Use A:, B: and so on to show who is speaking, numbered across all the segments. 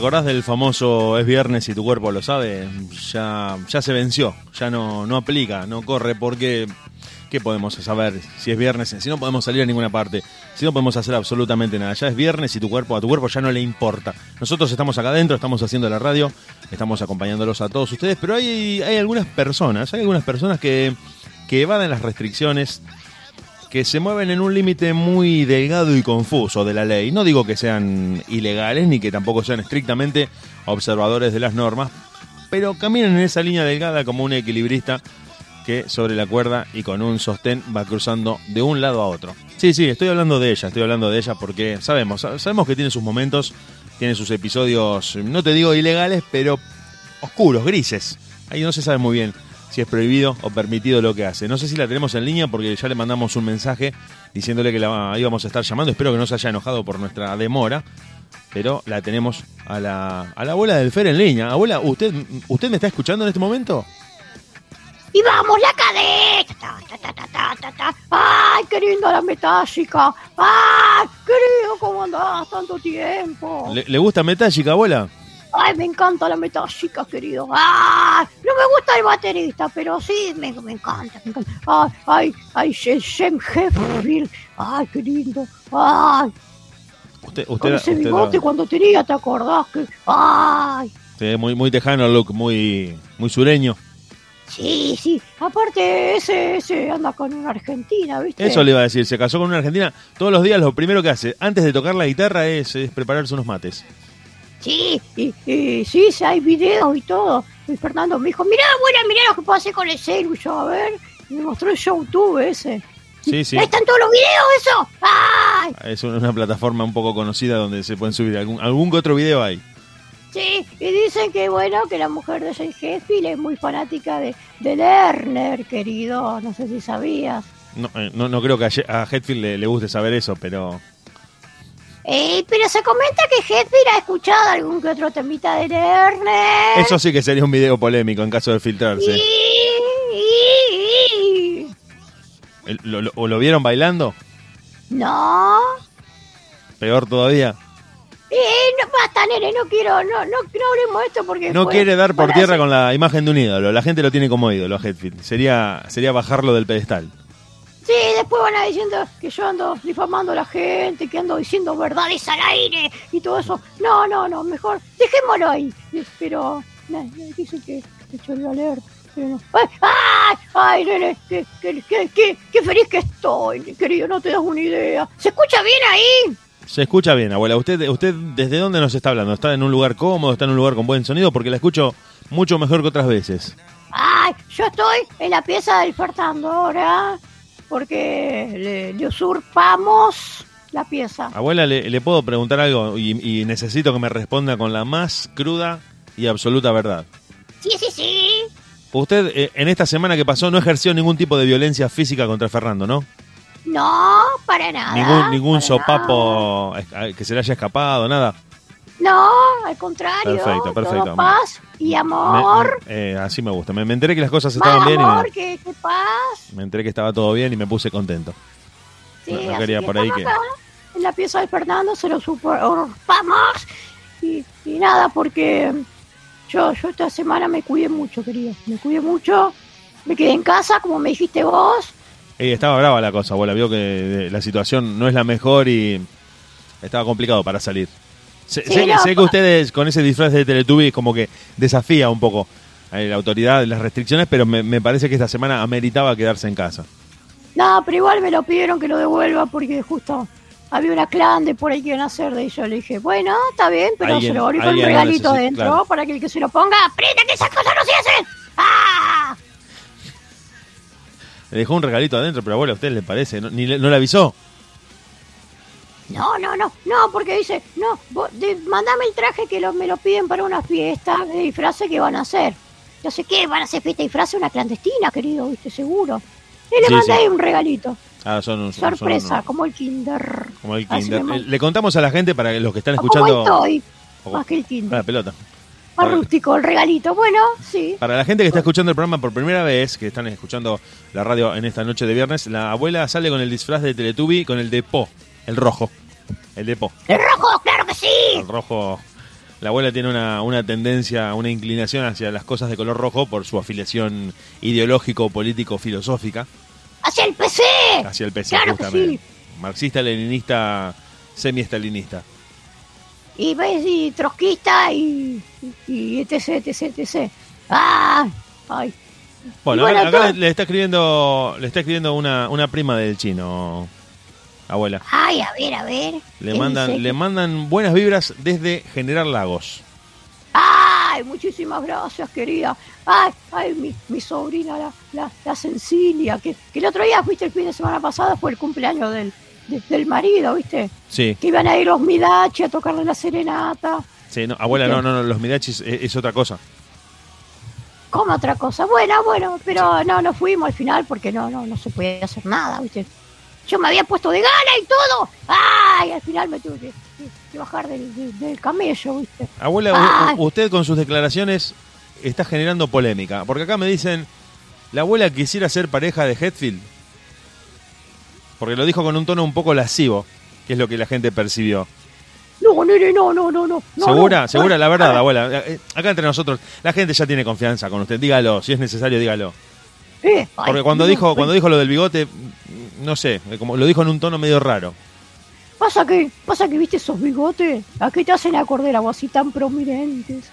A: ¿Te acordás del famoso es viernes y tu cuerpo lo sabe? Ya, ya se venció, ya no, no aplica, no corre porque ¿qué podemos saber si es viernes? Si no podemos salir a ninguna parte, si no podemos hacer absolutamente nada. Ya es viernes y tu cuerpo, a tu cuerpo ya no le importa. Nosotros estamos acá adentro, estamos haciendo la radio, estamos acompañándolos a todos ustedes, pero hay, hay algunas personas, hay algunas personas que, que evaden las restricciones que se mueven en un límite muy delgado y confuso de la ley. No digo que sean ilegales ni que tampoco sean estrictamente observadores de las normas, pero caminan en esa línea delgada como un equilibrista que sobre la cuerda y con un sostén va cruzando de un lado a otro. Sí, sí, estoy hablando de ella, estoy hablando de ella porque sabemos, sabemos que tiene sus momentos, tiene sus episodios, no te digo ilegales, pero oscuros, grises. Ahí no se sabe muy bien si es prohibido o permitido lo que hace. No sé si la tenemos en línea porque ya le mandamos un mensaje diciéndole que la íbamos a estar llamando. Espero que no se haya enojado por nuestra demora. Pero la tenemos a la, a la abuela del Fer en línea. Abuela, ¿usted, ¿usted me está escuchando en este momento?
B: Y vamos, la cadena. Ay, qué linda la metálica. Ay, querido, ¿cómo andás tanto tiempo?
A: ¿Le, ¿Le gusta metálica, abuela?
B: Ay, me encanta la metálica, querido. Ay, no me gusta el baterista, pero sí, me, me encanta, me encanta. Ay, ay, ay, Shem Heffield. Ay, qué lindo. Ay.
A: Usted,
B: Con
A: usted,
B: ese
A: usted
B: bigote cuando tenía, ¿te acordás? Que... Ay.
A: sí, muy, muy tejano look, muy, muy sureño.
B: Sí, sí. Aparte, ese, ese anda con una argentina, ¿viste?
A: Eso le iba a decir, se casó con una argentina. Todos los días lo primero que hace, antes de tocar la guitarra, es, es prepararse unos mates.
B: Sí, y, y sí, sí, hay videos y todo. Y Fernando me dijo, mirá, abuela, mirá lo que puedo hacer con el celu. Yo, a ver, y me mostró el YouTube ese.
A: Sí, sí.
B: Ahí están todos los videos, eso. ¡Ay!
A: Es una plataforma un poco conocida donde se pueden subir algún, algún otro video ahí.
B: Sí, y dicen que, bueno, que la mujer de Jane Heffield es muy fanática de, de Lerner, querido. No sé si sabías.
A: No, eh, no, no creo que a, Ye- a Hetfield le, le guste saber eso, pero
B: Eh, pero se comenta que Heffield ha escuchado algún que otro temita de Lerner.
A: eso sí que sería un video polémico en caso de filtrarse.
B: Y- y- y-
A: lo- lo- ¿O lo vieron bailando?
B: No.
A: Peor todavía.
B: Eh, no, basta, nene, no quiero, no, no, no hablemos esto porque...
A: No quiere dar por tierra
B: hacer-
A: con la imagen de un ídolo. La gente lo tiene como ídolo a Hetfield. Sería, sería bajarlo del pedestal.
B: Sí, después van a diciendo que yo ando difamando a la gente, que ando diciendo verdades al aire y todo eso. No, no, no, mejor dejémoslo ahí. Pero, no, dicen que que yo lo leer. Pero no. ¡Ay, ay, ay, nene! Qué, qué, qué, qué, qué feliz que estoy, querido, no te das una idea. ¿Se escucha bien ahí?
A: Se escucha bien, abuela. ¿Usted, ¿Usted desde dónde nos está hablando? ¿Está en un lugar cómodo? ¿Está en un lugar con buen sonido? Porque la escucho mucho mejor que otras veces.
B: Ay, yo estoy en la pieza del Fernando ahora, porque le, le usurpamos la pieza.
A: Abuela, ¿le, le puedo preguntar algo? Y, y necesito que me responda con la más cruda y absoluta verdad.
B: Sí, sí, sí.
A: Usted eh, en esta semana que pasó no ejerció ningún tipo de violencia física contra Fernando, ¿no?
B: No, para nada.
A: Ningún, ningún
B: para
A: sopapo que se le haya escapado, nada.
B: No, al contrario.
A: Perfecto, perfecto.
B: Todo paz y
A: Me-
B: amor.
A: eh, así me gusta. Me, me enteré que las cosas
B: Más
A: estaban bien y me,
B: que, que paz.
A: me enteré que estaba todo bien y me puse contento.
B: Sí,
A: No- no quería
B: que
A: por ahí que-
B: acá, En la pieza del Fernando se lo usurpamos. Y, y nada, porque yo, yo esta semana me cuidé mucho, querido. Me cuidé mucho. Me quedé en casa, como me dijiste vos.
A: Eh, estaba brava la cosa, abuela. Vio que eh, la situación no es la mejor y estaba complicado para salir. Sé,
B: Sí,
A: sé que-
B: no,
A: sé que
B: pa-
A: ustedes con ese disfraz de Teletubbies como que desafía un poco a la autoridad, las restricciones, pero me, me parece que esta semana ameritaba quedarse en casa.
B: No, pero igual me lo pidieron que lo devuelva porque justo había una clan de por ahí que iban a hacer de ellos. Le dije, bueno, está bien, pero
A: Alguien-
B: se lo volví con un regalito
A: necesita,
B: dentro
A: claro.
B: para que el que se lo ponga aprenda que esas cosas no se hacen. ¡Ah!
A: Le dejó un regalito adentro, pero abuela, ¿a usted le parece? ¿No, ni le, ¿no le avisó?
B: No, no, no, no, porque dice, no, vos, de- mandame el traje que lo- me lo piden para una fiesta de disfraces que van a hacer. No sé qué, van a hacer fiesta de disfraces una clandestina, querido, viste, seguro. Y le
A: Sí,
B: mandé
A: sí.
B: ahí un regalito.
A: Ah, son, un-
B: Sorpresa,
A: son-
B: como el Kinder.
A: como el Kinder. Eh, Le contamos a la gente para los que están
B: O como
A: escuchando.
B: el Toy,
A: o-
B: más que el Kinder.
A: la pelota.
B: Más
A: Para-
B: rústico el regalito. Bueno, sí.
A: Para la gente que está escuchando el programa por primera vez, que están escuchando la radio en esta noche de viernes, la abuela sale con el disfraz de Teletubby, con el de Po, el rojo. El de Po,
B: ¡El rojo, claro que sí!
A: el rojo La abuela tiene una, una tendencia, una inclinación hacia las cosas de color rojo por su afiliación ideológico, político, filosófica.
B: ¡Hacia el PC!
A: Hacia el PC,
B: Claro que sí.
A: Marxista, leninista, semi-estalinista.
B: Y y trotskista y, y, etc, etc, etc. ¡Ah! ¡Ay!
A: Bueno, acá, le, le está escribiendo, le está escribiendo una, una prima del chino, abuela.
B: ¡Ay, a ver, a ver!
A: Le
B: ¿Qué
A: mandan, le mandan buenas vibras desde General Lagos.
B: ¡Ay! Muchísimas gracias, querida. ¡Ay! ¡Ay! Mi, mi sobrina, la, la, la Cencilia, que, que el otro día, viste, el fin de semana pasada fue el cumpleaños del, de- del marido, viste.
A: Sí,
B: Que iban a ir los Midachi a tocarle la serenata.
A: sí, no, abuela, no, no, no, los midachis es, es otra cosa.
B: Como otra cosa. Bueno, bueno, pero no, no fuimos al final porque no, no, no se podía hacer nada, ¿viste? Yo me había puesto de gana y todo. ¡Ay! Al final me tuve que, bajar del, del- del camello, ¿viste?
A: Abuela, u- usted con sus declaraciones está generando polémica. Porque acá me dicen, la abuela quisiera ser pareja de Hetfield. Porque lo dijo con un tono un poco lascivo, que es lo que la gente percibió.
B: No, nene, no, no, no, no. no,
A: ¿Segura?
B: no.
A: ¿Segura? La verdad, abuela. Eh, Acá entre nosotros, la gente ya tiene confianza con usted. Dígalo, si es necesario, dígalo.
B: Eh,
A: Porque cuando dijo cuando dijo lo del bigote, no sé, eh, como lo dijo en un tono medio raro.
B: Pasa que, pasa que viste esos bigotes. ¿A qué te hacen acordar a vos así tan prominentes?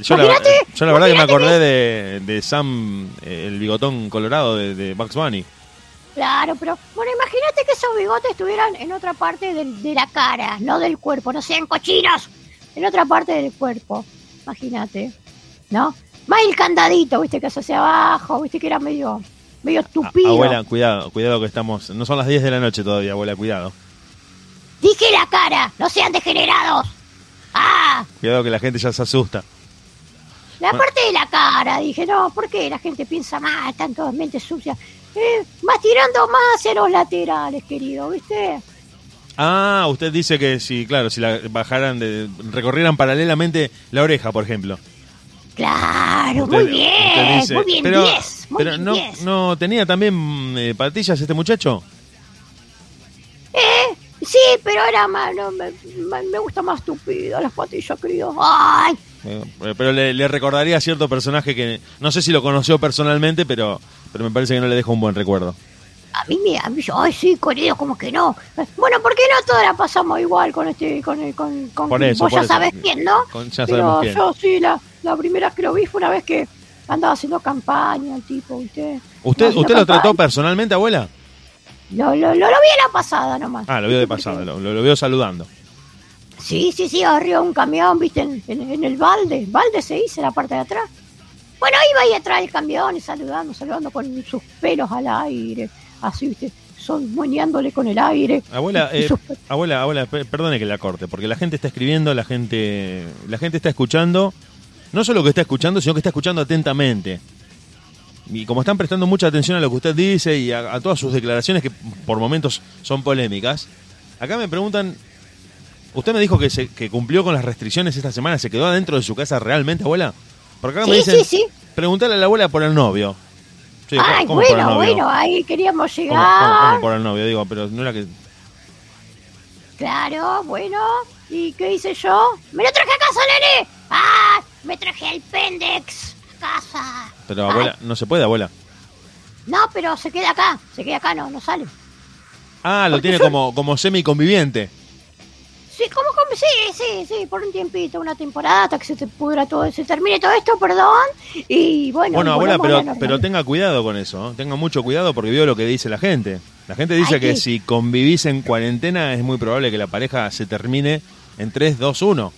A: Yo la,
B: Imagínate,
A: yo la verdad que me acordé de, de Sam, eh, el bigotón colorado de, de Bugs Bunny.
B: Claro, pero bueno, imagínate que esos bigotes estuvieran en otra parte del- de la cara, no del cuerpo, no sean cochinos, en otra parte del cuerpo. Imagínate, ¿no? Más el candadito, viste, que se hacia abajo, viste que era medio, medio tupido.
A: abuela, cuidado, cuidado que estamos. No son las 10 de la noche todavía, abuela, cuidado.
B: Dije la cara, no sean degenerados. Ah,
A: Cuidado que la gente ya se asusta.
B: la
A: Bueno.
B: parte de la cara, dije, no, ¿por qué la gente piensa mal, están todas mentes sucias? Eh, más tirando más hacia los laterales, querido, ¿viste?
A: Ah, usted dice que si, claro, si la bajaran, de, recorrieran paralelamente la oreja, por ejemplo.
B: Claro, muy bien,
A: dice-
B: muy bien,
A: pero,
B: 10, muy
A: pero
B: bien,
A: no,
B: 10.
A: no tenía también eh, patillas este muchacho.
B: Eh, sí, pero era más, no, me, gusta más tupido las patillas, querido. Ay,
A: Eh, pero le, le recordaría a cierto personaje que no sé si lo conoció personalmente, pero, pero me parece que no le deja un buen recuerdo.
B: a mí me, a mí, ay, sí, querido, como que no. Bueno, ¿por qué no todas la pasamos igual con este, con el, con, con
A: eso,
B: vos ya
A: eso.
B: sabes quién, ¿no?
A: Con- ya
B: pero
A: sabemos quién.
B: yo sí, la, la primera que lo vi fue una vez que andaba haciendo campaña, el tipo, ¿viste?
A: ¿Usted, ¿usted lo trató personalmente, abuela?
B: Lo, lo, lo, lo vi en la pasada nomás.
A: Ah, lo vio de pasada, lo, lo, vio saludando.
B: Sí, sí, sí, arriba un camión, viste, en, en- en el balde. Balde se dice, la parte de atrás. Bueno, iba ahí atrás del camión y saludando, saludando con sus pelos al aire, así, viste, son moñándole con el aire.
A: Abuela,
B: Y- y
A: eh,
B: sus-
A: abuela, abuela, pe- perdone que la corte, porque la gente está escribiendo, la gente, la gente está escuchando, no solo que está escuchando, sino que está escuchando atentamente. Y como están prestando mucha atención a lo que usted dice y a, a todas sus declaraciones que por momentos son polémicas, acá me preguntan, usted me dijo que, se, que cumplió con las restricciones esta semana, ¿se quedó adentro de su casa realmente, abuela? Porque acá me
B: Sí,
A: dicen,
B: sí, sí.
A: preguntarle a la abuela por el novio. Digo,
B: Ay,
A: ¿cómo por el
B: bueno,
A: novio?
B: bueno, ahí queríamos
A: ¿Cómo-
B: llegar.
A: cómo- cómo por el novio? Digo, pero no era que...
B: Claro, bueno. ¿Y qué hice yo? ¡Me lo traje a casa, nene! ¡Ah! Me traje el Pendex a casa.
A: Pero
B: Ay,
A: abuela, no se puede, abuela.
B: No, pero se queda acá. Se queda acá, no, no sale.
A: Ah, lo
B: Porque
A: tiene
B: yo-
A: como, como semi-conviviente.
B: Sí, ¿cómo, cómo? Sí, sí, sí, por un tiempito, una temporada hasta que se te pudra todo, se termine todo esto, perdón. Y bueno,
A: Bueno,
B: y
A: abuela,
B: volvamos a
A: pero, pero
B: normalidad.
A: tenga cuidado con eso. ¿eh? Tenga mucho cuidado porque veo lo que dice la gente. La gente dice
B: Ay,
A: que
B: sí.
A: si convivís en cuarentena es muy probable que la pareja se termine en 3, 2, 1.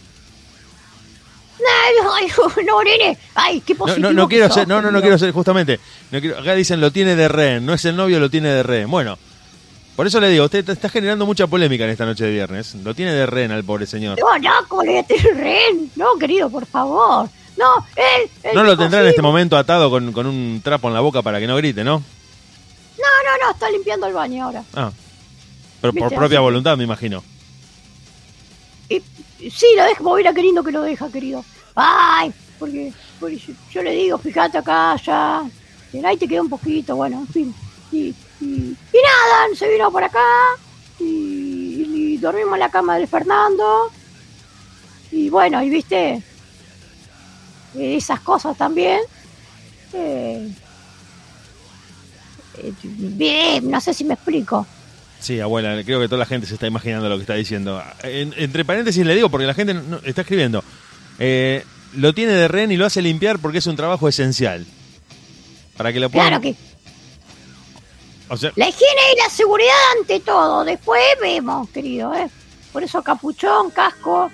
B: Ay, no, nene. Ay, qué
A: No,
B: positivo.
A: no, no quiero ser, no, no, no quiero ser, justamente. no quiero- acá dicen lo tiene de rehén, no es el novio, lo tiene de rehén. Bueno, por eso le digo, usted está generando mucha polémica en esta noche de viernes. Lo tiene de rehén al pobre señor.
B: No, no, ren. No, querido, por favor. No, él. él
A: No lo tendrá en este momento atado con, con un trapo en la boca para que no grite, ¿no?
B: No, no, no, está limpiando el baño ahora.
A: Ah. Pero por propia voluntad, me imagino.
B: Sí, lo deja, mira qué lindo que lo deja, querido. Ay, porque, yo, le digo, fíjate acá, ya. Ahí te queda un poquito, bueno, en fin. Y, y, y nada, se vino por acá. Y, y dormimos en la cama de Fernando. y bueno, y viste, esas cosas también. Eh, eh, bien, no sé si me explico.
A: Sí, abuela, creo que toda la gente se está imaginando lo que está diciendo. En- entre paréntesis le digo, porque la gente no- está escribiendo. Eh, lo tiene de rehén y lo hace limpiar porque es un trabajo esencial. Para que lo puedan...
B: Claro que
A: O sea,
B: la higiene y la seguridad ante todo. Después vemos, querido, ¿eh? Por eso capuchón, casco,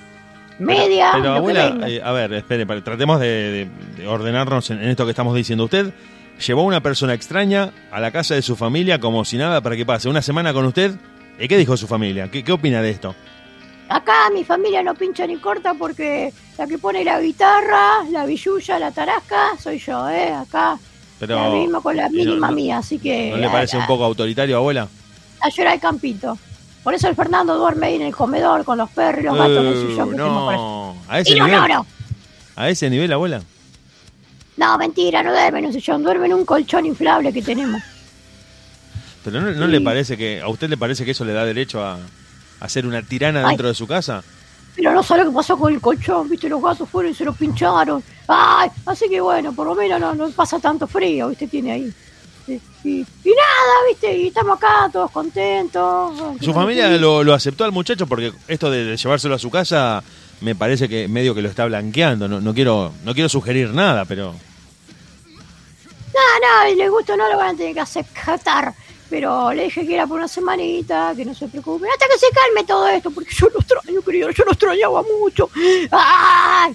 B: media.
A: Pero,
B: que
A: abuela, eh, a ver, espere, para- tratemos de, de- de ordenarnos en, en esto que estamos diciendo. Usted llevó a una persona extraña a la casa de su familia como si nada para que pase una semana con usted. ¿Y qué dijo su familia? ¿Qué, qué opina de esto?
B: Acá mi familia no pincha ni corta porque la que pone la guitarra, la billulla, la tarasca, soy yo, ¿eh? Acá
A: Pero,
B: la misma con la
A: ¿y
B: mínima
A: no-
B: mía, así que...
A: ¿No le parece un poco autoritario, abuela?
B: A llorar el campito. Por eso el Fernando duerme ahí en el comedor con los perros y los gatos en el
A: Uh,
B: sillón que por ahí.
A: no, a ese
B: Y no,
A: nivel,
B: no, no.
A: a ese nivel, abuela.
B: No, mentira, no duerme en un sillón, duerme en un colchón inflable que tenemos.
A: Pero no, no
B: Sí.
A: le parece que a usted le parece que eso le da derecho a, a ser una tirana
B: Ay.
A: dentro de su casa.
B: Pero no sabe lo que pasó con el colchón, viste, los gatos fueron y se lo pincharon. Ay, así que bueno, por lo menos no, no pasa tanto frío, viste, tiene ahí. Y, y- y nada, viste, y estamos acá todos contentos.
A: Su familia lo, lo aceptó al muchacho porque esto de, de llevárselo a su casa me parece que medio que lo está blanqueando. No, no quiero no quiero sugerir nada, pero
B: No, no, y le gusta o no lo van a tener que aceptar. Pero le dije que era por una semanita, que no se preocupe. Hasta que se calme todo esto, porque yo lo extraño, querido, yo lo extrañaba mucho. ¡Ay!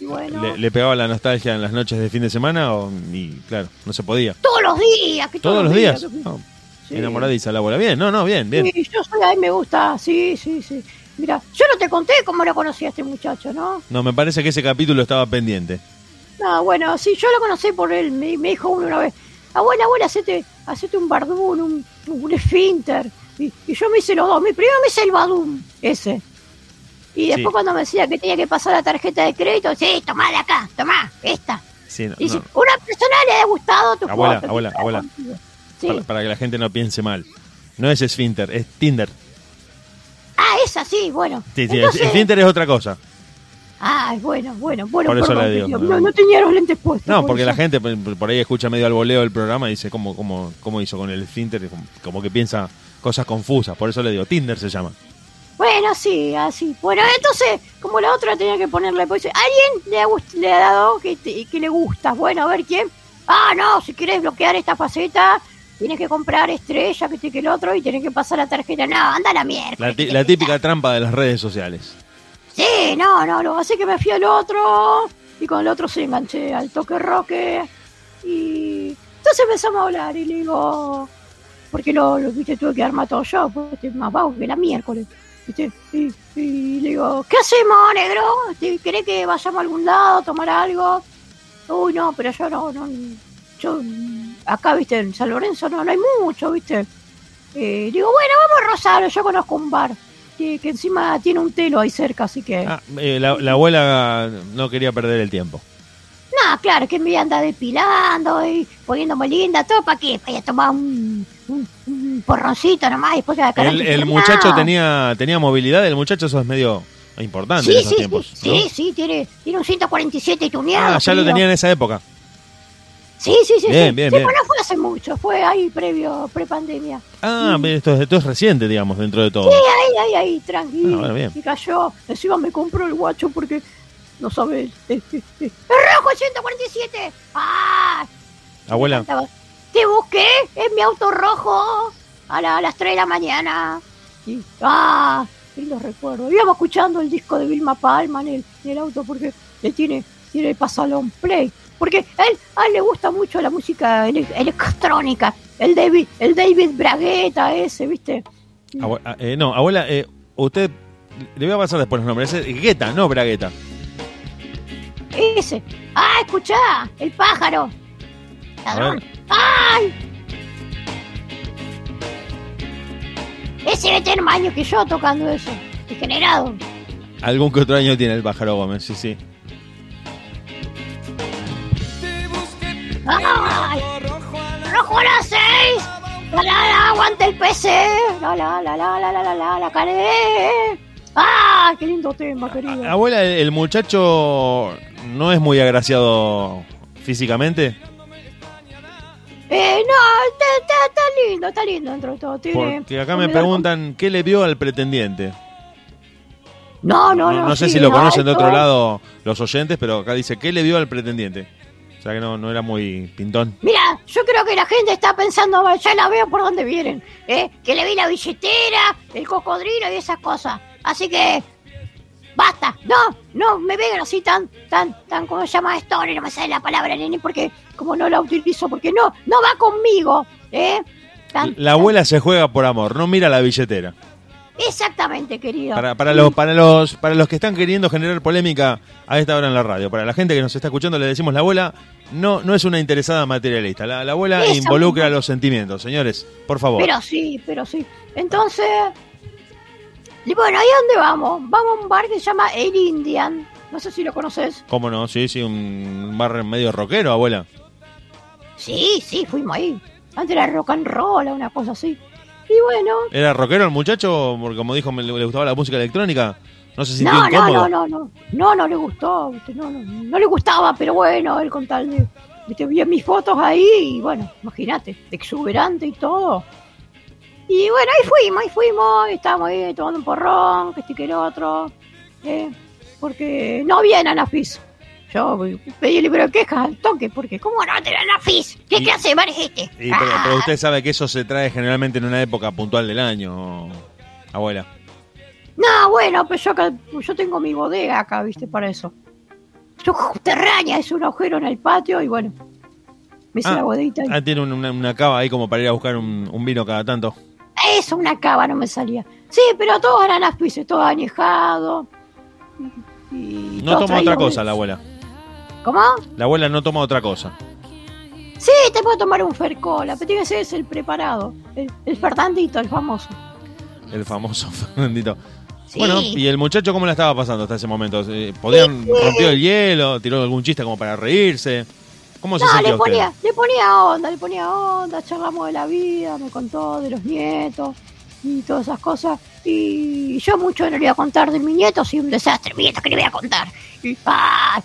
B: Bueno,
A: le, le pegaba la nostalgia en las noches de fin de semana o, y claro, no se podía.
B: todos los días. Que
A: Todos los días.
B: que-
A: No,
B: Sí.
A: Enamoradiza la abuela. Bien, no, no, bien, bien.
B: Sí, yo soy, a mí me gusta, sí, sí, sí. Mira, yo no te conté cómo lo conocí a este muchacho, ¿no?
A: No, me parece que ese capítulo estaba pendiente.
B: No, bueno, sí, yo lo conocí por él, me, me dijo uno una vez, abuela, abuela, hacete, hacete un bardún, un, un esfínter. Y, y yo me hice los dos, mi primero me hice el badum, ese. Y después
A: Sí.
B: cuando me decía que tenía que pasar la tarjeta de crédito, sí, tomá de acá, tomá, esta.
A: Sí, no,
B: Y si
A: no.
B: una persona le ha gustado tu
A: Abuela,
B: foto,
A: abuela, abuela.
B: Sí.
A: Para, para que la gente no piense mal. No es esfínter, es Tinder.
B: Ah, esa sí, bueno.
A: Sí, sí,
B: Entonces-
A: esfínter es otra cosa.
B: Ah, bueno, bueno, bueno.
A: Por eso
B: perdón,
A: le digo, no.
B: No, tenía los lentes puestos.
A: No,
B: por
A: porque
B: eso.
A: la gente por ahí escucha medio al voleo del programa y dice cómo, cómo, cómo hizo con el esfínter, como, que piensa cosas confusas. Por eso le digo, Tinder se llama.
B: Bueno, sí, así. Bueno, entonces, como la otra tenía que ponerle, pues, ¿alguien le ha, le ha dado que, te- que le gusta? Bueno, a ver quién. Ah, no, si quieres bloquear esta faceta, tienes que comprar estrella, que este que el otro, y tienes que pasar la tarjeta. No, anda a la mierda.
A: La, la típica trampa de las redes sociales.
B: Sí, no, no, no. Así que me fui al otro, y con el otro se enganché al toque roque. Y entonces empezamos a hablar, y le digo, porque lo, viste, tuve que armar todo yo, pues estoy más bajo que la miércoles. ¿viste? Y, le digo, ¿qué hacemos, negro? ¿Te- ¿Querés que vayamos a algún lado, a tomar algo? Uy, no, pero yo no, no, yo acá, viste, en San Lorenzo no, no hay mucho, viste. Eh, digo, bueno, vamos a Rosario, yo conozco un bar que, que encima tiene un telo ahí cerca, así que...
A: Ah, eh, la, la abuela no quería perder el tiempo.
B: No, claro, que me voy a andar depilando y poniéndome linda, todo para qué, para tomar un, un, un porroncito nomás y después de la cara
A: El, muchacho tenía, tenía movilidad, el muchacho eso es medio importante en
B: Sí,
A: esos
B: sí,
A: tiempos.
B: sí,
A: ¿no?
B: sí, sí, tiene, tiene un 147 tuneado.
A: Ah, ya lo tenía en esa época.
B: Sí, sí, sí.
A: Bien,
B: sí.
A: bien,
B: Sí,
A: bien.
B: no fue hace mucho, fue ahí previo, pre-pandemia.
A: Ah, esto, es- esto es reciente, digamos, dentro de todo.
B: Sí, ahí, ahí, ahí, tranquilo.
A: Ah, bueno.
B: Y cayó. Encima me compró el guacho porque no sabes. Eh, eh, eh. ¡El rojo 147! ¡Ah!
A: Abuela,
B: Te busqué en mi auto rojo a, la- a las 3 de la mañana. Y, ¡Ah! Lindos recuerdos. Íbamos escuchando el disco de Vilma Palma en el, en el auto porque le tiene, tiene el pasalón play. Porque a él, a él le gusta mucho la música ele- electrónica. El David, el David Bragueta ese, ¿viste?
A: abue- ah, eh, no, abuela, eh, usted, le voy a pasar después los nombres. Es Guetta, no Bragueta.
B: Ese. ¡Ah, escuchá! ¡El pájaro! ¡Ladrón! ¡Ay! Ese debe tener más años que yo tocando eso. Degenerado.
A: Algún que otro año tiene el pájaro Gómez, sí, sí.
B: ¡Ay! ¡Rojo a las seis! ¡La, la, la! ¡Aguante el PC! ¡La, la, la, la, la, la, la, la, la! ¡Ah! ¡Qué lindo tema, querido!
A: Abuela, ¿el, muchacho no es muy agraciado físicamente?
B: Eh, no, está, está, está lindo, está lindo dentro de todo. Tiene
A: Porque acá me preguntan qué le vio al pretendiente.
B: con- No, no, no.
A: no sé
B: sí,
A: si lo conocen de otro lado los oyentes, pero acá dice qué le vio al pretendiente. Sea que no, no era muy pintón.
B: Mira, yo creo que la gente está pensando, "Bueno, ya la veo por dónde vienen, ¿eh? Que le vi la billetera, el cocodrilo y esas cosas. Así que, basta, no, no me vengan así tan, tan, tan, ¿cómo se llama esto? No me sale la palabra, nene, porque como no la utilizo, porque no, no va conmigo, ¿eh? Tan-
A: La abuela se juega por amor, no mira la billetera.
B: Exactamente, querido.
A: Para, para, los, para, los, para los que están queriendo generar polémica a esta hora en la radio, para la gente que nos está escuchando, le decimos la abuela no, no es una interesada materialista. La, la abuela involucra los sentimientos, señores, por favor.
B: Pero sí, pero sí. Entonces, y bueno, ¿ahí a dónde vamos? Vamos a un bar que se llama El Indian. No sé si lo conoces.
A: ¿Cómo no? Sí, sí, un bar medio rockero, abuela.
B: Sí, sí, fuimos ahí. Antes era rock and roll, una cosa así. Y bueno,
A: ¿Era rockero el muchacho? Porque como dijo, me- le gustaba la música electrónica. ¿No se sintió
B: no, no,
A: incómodo?
B: no, no, no, no, no le gustó. No, no, no le gustaba, pero bueno, él con tal de, viste, vi mis fotos ahí y bueno, imagínate, exuberante y todo. Y bueno, ahí fuimos, ahí fuimos, estábamos ahí tomando un porrón, que este que el otro, ¿eh? porque no había anafis. Yo pedí el libro de quejas al toque, porque ¿cómo no tener anafis? ¿Qué
A: Y-
B: clase de bar es este?
A: Y, pero,
B: Ah.
A: pero usted sabe que eso se trae generalmente en una época puntual del año, abuela.
B: No, bueno, pues yo acá, yo tengo mi bodega acá, viste, para eso. Subterránea, es un agujero en el patio y bueno, me hice
A: Ah,
B: la bodeguita ahí.
A: Ah, tiene un- una, una cava ahí como para ir a buscar un, un vino cada tanto.
B: Eso, una cava, no me salía. Sí, pero todos eran aspices, todo añejado. Y, y
A: No toma otra cosa la abuela.
B: ¿Cómo?
A: La abuela no toma otra cosa.
B: Sí, te puedo tomar un Fercola, pero tiene que ser ese el preparado. El, el Fernandito, el famoso.
A: El famoso Fernandito.
B: Sí.
A: Bueno, ¿y el muchacho cómo la estaba pasando hasta ese momento? Eh, ¿Podían rompió el hielo? ¿Tiró algún chiste como para reírse? ¿Cómo se
B: No,
A: sintió
B: le
A: usted?
B: ponía, le ponía onda, le ponía onda, charlamos de la vida, me contó de los nietos y todas esas cosas. Y yo mucho no le iba a contar de mi nieto, soy un desastre, mi nieto que le voy a contar. Y, ¡ah!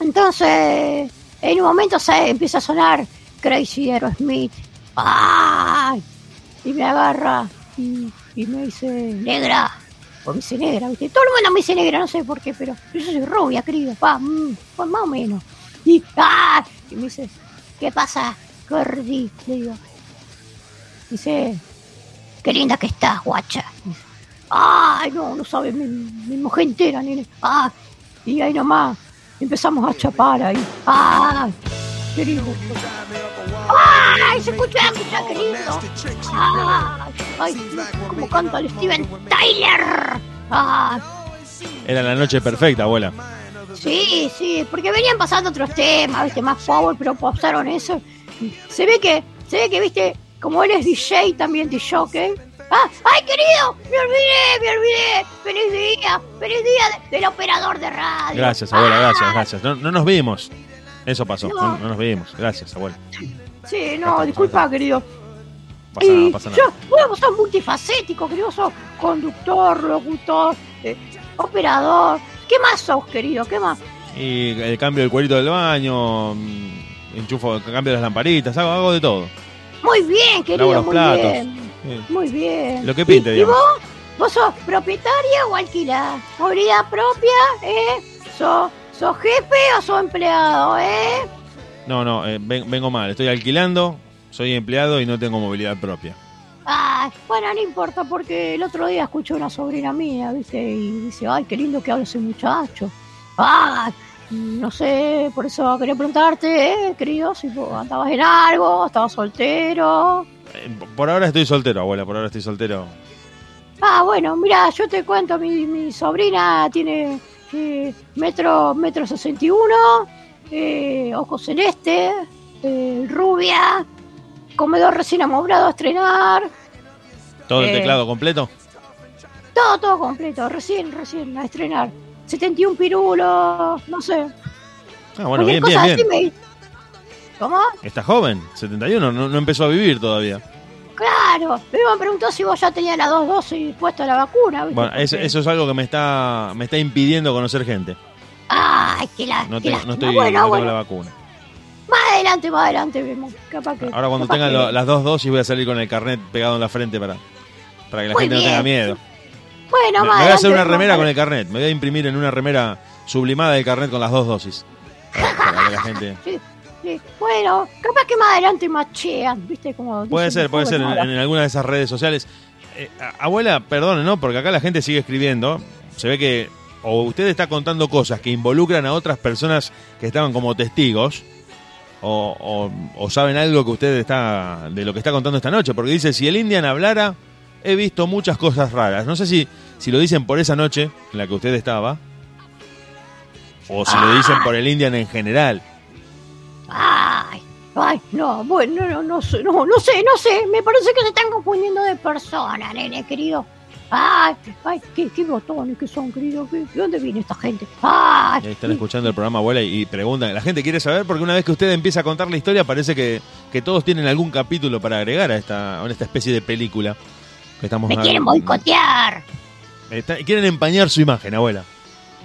B: Entonces, en un momento se empieza a sonar Crazy Aerosmith. ¡Ay! Y me agarra y, me dice, negra. O me dice negra, ¿viste? Todo el mundo me dice negra, no sé por qué, pero yo soy rubia, querido. Pa, mm, pues más o menos. Y, ¡ah! y me dice, ¿qué pasa, Gordi? Le digo. Dice, qué linda que estás, guacha. Dice, Ay, no, no sabes, mi, mi mujer entera, nene. Ah, y ahí nomás empezamos a chapar ahí. Ay, qué lindo. Ay, se escucha, escucha, qué lindo. Ay, ay, cómo canta el Steven Tyler. Ay,
A: Era la noche perfecta, abuela.
B: Sí, sí, porque venían pasando otros temas, viste, más power, pero pasaron eso. Se ve que, se ve que, viste, como él es DJ, también DJ. ¡Ah! ¡Ay, querido! ¡Me olvidé, me olvidé! ¡Feliz día! ¡Feliz día de- del operador de radio!
A: Gracias, abuela,
B: Ah,
A: gracias, gracias. No, no nos vimos. Eso pasó,
B: No.
A: no, no nos vimos. Gracias, abuela.
B: Sí, no, disculpa, querido.
A: Pasa nada, pasa nada.
B: yo, bueno, vos sos multifacético, querido, sos conductor, locutor, eh, operador. ¿Qué más sos, querido? ¿Qué más?
A: Y el cambio del cuerito del baño, mm, enchufo, cambio de las lamparitas, hago, hago de todo.
B: Muy bien, querido,
A: Lavo los
B: muy
A: platos.
B: bien. Muy bien.
A: Lo que pinte,
B: ¿Y, vos? ¿Vos sos propietaria o alquilada? ¿Movilidad propia? ¿Eh? ¿Sos, ¿Sos jefe o sos empleado? ¿Eh?
A: No, no, eh, ven- vengo mal. Estoy alquilando, soy empleado y no tengo movilidad propia.
B: Ay, bueno, no importa porque el otro día escuché a una sobrina mía, ¿viste? Y dice, ay, qué lindo que habla ese muchacho. Ay, no sé, por eso quería preguntarte, ¿eh, querido? Si vos andabas en algo, estabas soltero.
A: Eh, por ahora estoy soltero, abuela, por ahora estoy soltero.
B: Ah, bueno, mira, yo te cuento, mi, mi sobrina tiene eh, metro, metro 61, eh, ojos celeste, eh, rubia, comedor recién amoblado a estrenar,
A: ¿Todo el
B: Eh.
A: teclado completo?
B: todo, todo completo, recién, recién a estrenar. 71 pirulos, no sé.
A: Ah, bueno, bien,
B: cosa
A: bien,
B: así
A: bien.
B: me- ¿Cómo?
A: Está joven, 71, no, no empezó a vivir todavía.
B: Claro, me preguntar si vos ya tenías las dos dosis puesta la vacuna. ¿viste?
A: Bueno, eso, es algo que me está, me está impidiendo conocer gente.
B: Ay, qué, la,
A: No,
B: qué
A: tengo- no estoy,
B: bueno,
A: no tengo
B: bueno,
A: la vacuna.
B: más adelante, más adelante vemos. Capaz que,
A: Ahora cuando tenga
B: que-
A: lo- las dos dosis voy a salir con el carnet pegado en la frente para, para que la
B: Muy
A: gente no tenga miedo.
B: Bueno,
A: Me,
B: más
A: me voy a hacer una remera con el carnet. Me voy a imprimir en una remera sublimada del carnet con las dos dosis. Para, para que la gente...
B: Sí. Bueno, capaz que más adelante machean, ¿viste? Como
A: Puede ser, puede ser en, en alguna de esas redes sociales. Eh, abuela, perdone, ¿no? Porque acá la gente sigue escribiendo. Se ve que o usted está contando cosas que involucran a otras personas que estaban como testigos. O, o- o saben algo que usted está de lo que está contando esta noche, porque dice si el Indian hablara, he visto muchas cosas raras. No sé si si lo dicen por esa noche en la que usted estaba, o si lo dicen por el Indian en general.
B: Ay, ay, no, bueno, no, no, no sé, no, no sé, no sé, me parece que se están confundiendo de persona, nene, querido. Ay, ay, qué, qué botones que son, querido, ¿Qué- ¿de dónde viene esta gente? Ay,
A: Y ahí están escuchando el programa, abuela, y preguntan. La gente quiere saber porque una vez que usted empieza a contar la historia, parece que, que todos tienen algún capítulo para agregar a esta, a esta especie de película que estamos
B: me quieren boicotear.
A: está- quieren empañar su imagen, abuela.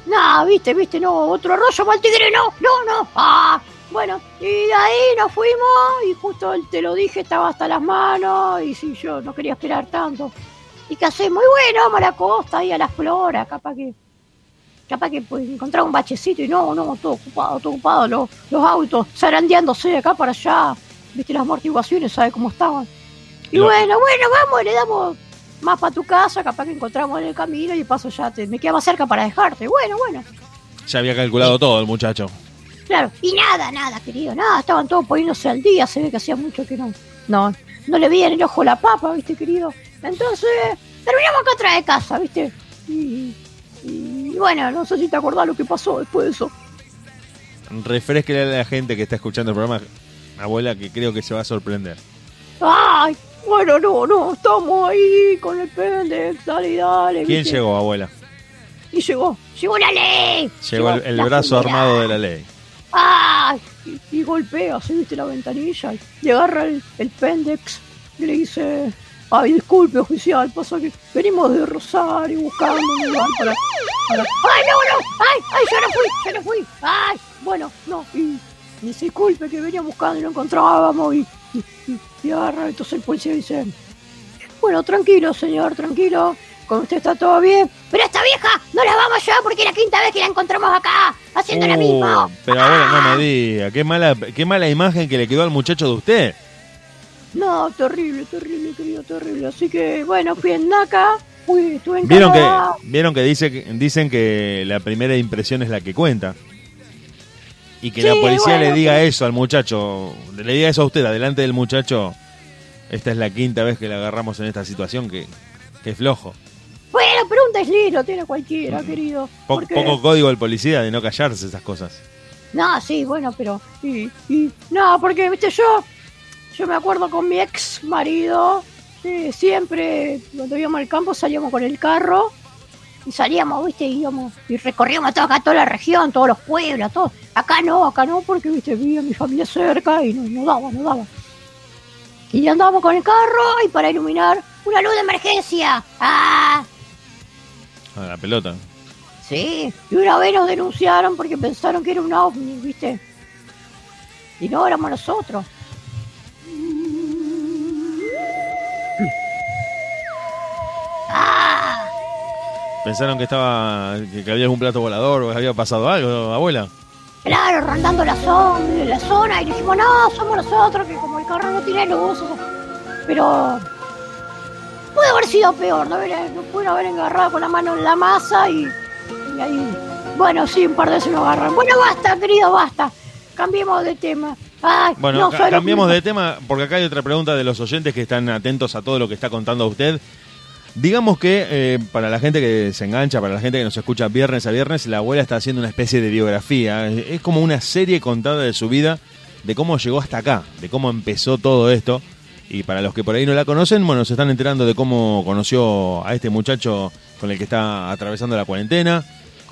B: No, viste, viste, no, otro rollo mal tigre, no, no, no. Ah, bueno, y de ahí nos fuimos y justo te lo dije, estaba hasta las manos y si yo no quería esperar tanto. ¿Y qué hacemos? Y bueno, vamos a la costa, ahí a la flora, capaz que... Capaz que pues, encontrar un bachecito y no, no, todo ocupado, todo ocupado, los, los autos zarandeándose de acá para allá, viste las amortiguaciones, ¿sabes cómo estaban? Y bueno, bueno, vamos, le damos más para tu casa, capaz que encontramos en el camino y paso ya te, me queda más cerca para dejarte. Bueno, bueno,
A: Ya había calculado todo el muchacho.
B: Claro. Y nada, nada, querido, nada, estaban todos poniéndose al día, se ve que hacía mucho que no. No, no le veían el ojo la papa, viste, querido. Entonces, terminamos acá atrás de casa, viste. Y, y bueno, no sé si te acordás lo que pasó después de eso.
A: Refresquele a la gente que está escuchando el programa, abuela, que creo que se va a sorprender.
B: Ay, bueno, no, no, estamos ahí con el pendex, dale, dale.
A: ¿Quién
B: ¿viste?
A: llegó, abuela?
B: Y llegó, llegó la ley.
A: Llegó el, brazo armado de la ley.
B: ¡Ay! Y, golpea, así viste la ventanilla, y agarra el, el pendex y le dice, ay, disculpe oficial, pasa que venimos de Rosario buscando un lugar ¡Ay, no, no! ¡Ay, ay, yo no fui, yo no fui! ¡Ay! Bueno, no, y, y disculpe que veníamos buscando y no encontrábamos y, y- y agarra, entonces el policía dice, bueno, tranquilo, señor, tranquilo, con usted está todo bien. Pero esta vieja no la vamos a llevar porque es la quinta vez que la encontramos acá, haciendo lo
A: Uh,
B: mismo.
A: pero abuela, no me diga, qué mala, qué mala imagen que le quedó al muchacho de usted.
B: No, terrible, terrible, querido, terrible. Así que, bueno, fui en NACA, fui, estuve en
A: Vieron que, vieron que dice dicen que la primera impresión es la que cuenta. Y que
B: Sí,
A: la policía
B: bueno,
A: le diga eso al muchacho, le diga eso a usted, adelante del muchacho. Esta es la quinta vez que le agarramos en esta situación, que, que es flojo.
B: Bueno, pero un desliz lo tiene cualquiera, querido.
A: Po-
B: porque-
A: Poco código del policía de no callarse esas cosas.
B: No, sí, bueno, pero... Y, y, no, porque, viste, yo... Yo me acuerdo con mi ex marido, eh, siempre cuando íbamos al campo salíamos con el carro y salíamos, viste, y íbamos y recorríamos toda acá, toda la región, todos los pueblos, todo. Acá no, acá no, porque, viste, vivía mi familia cerca y no, no daba, no daba. Y andábamos con el carro y para iluminar una luz de emergencia. ¡Ah!
A: A la pelota.
B: Sí, y una vez nos denunciaron porque pensaron que era un ovni, ¿viste? Y no éramos nosotros. ¡Ah!
A: Pensaron que estaba que, había algún plato volador o que había pasado algo, abuela.
B: Claro, rondando la zona, la zona y dijimos, no, somos nosotros, que como el carro no tiene luz. Pero haber sido peor, no, no pudieron haber agarrado con la mano en la masa y, y ahí, bueno, sí, un par de veces nos agarran. Bueno, basta, querido, basta. Cambiemos de tema. Ay,
A: Bueno,
B: no,
A: ca-
B: ¿sabes lo que
A: cambiemos de tema porque acá hay otra pregunta de los oyentes que están atentos a todo lo que está contando usted. Digamos que eh, para la gente que se engancha, para la gente que nos escucha viernes a viernes, la abuela está haciendo una especie de biografía. Es como una serie contada de su vida, de cómo llegó hasta acá, de cómo empezó todo esto. Y para los que por ahí no la conocen, bueno, se están enterando de cómo conoció a este muchacho con el que está atravesando la cuarentena,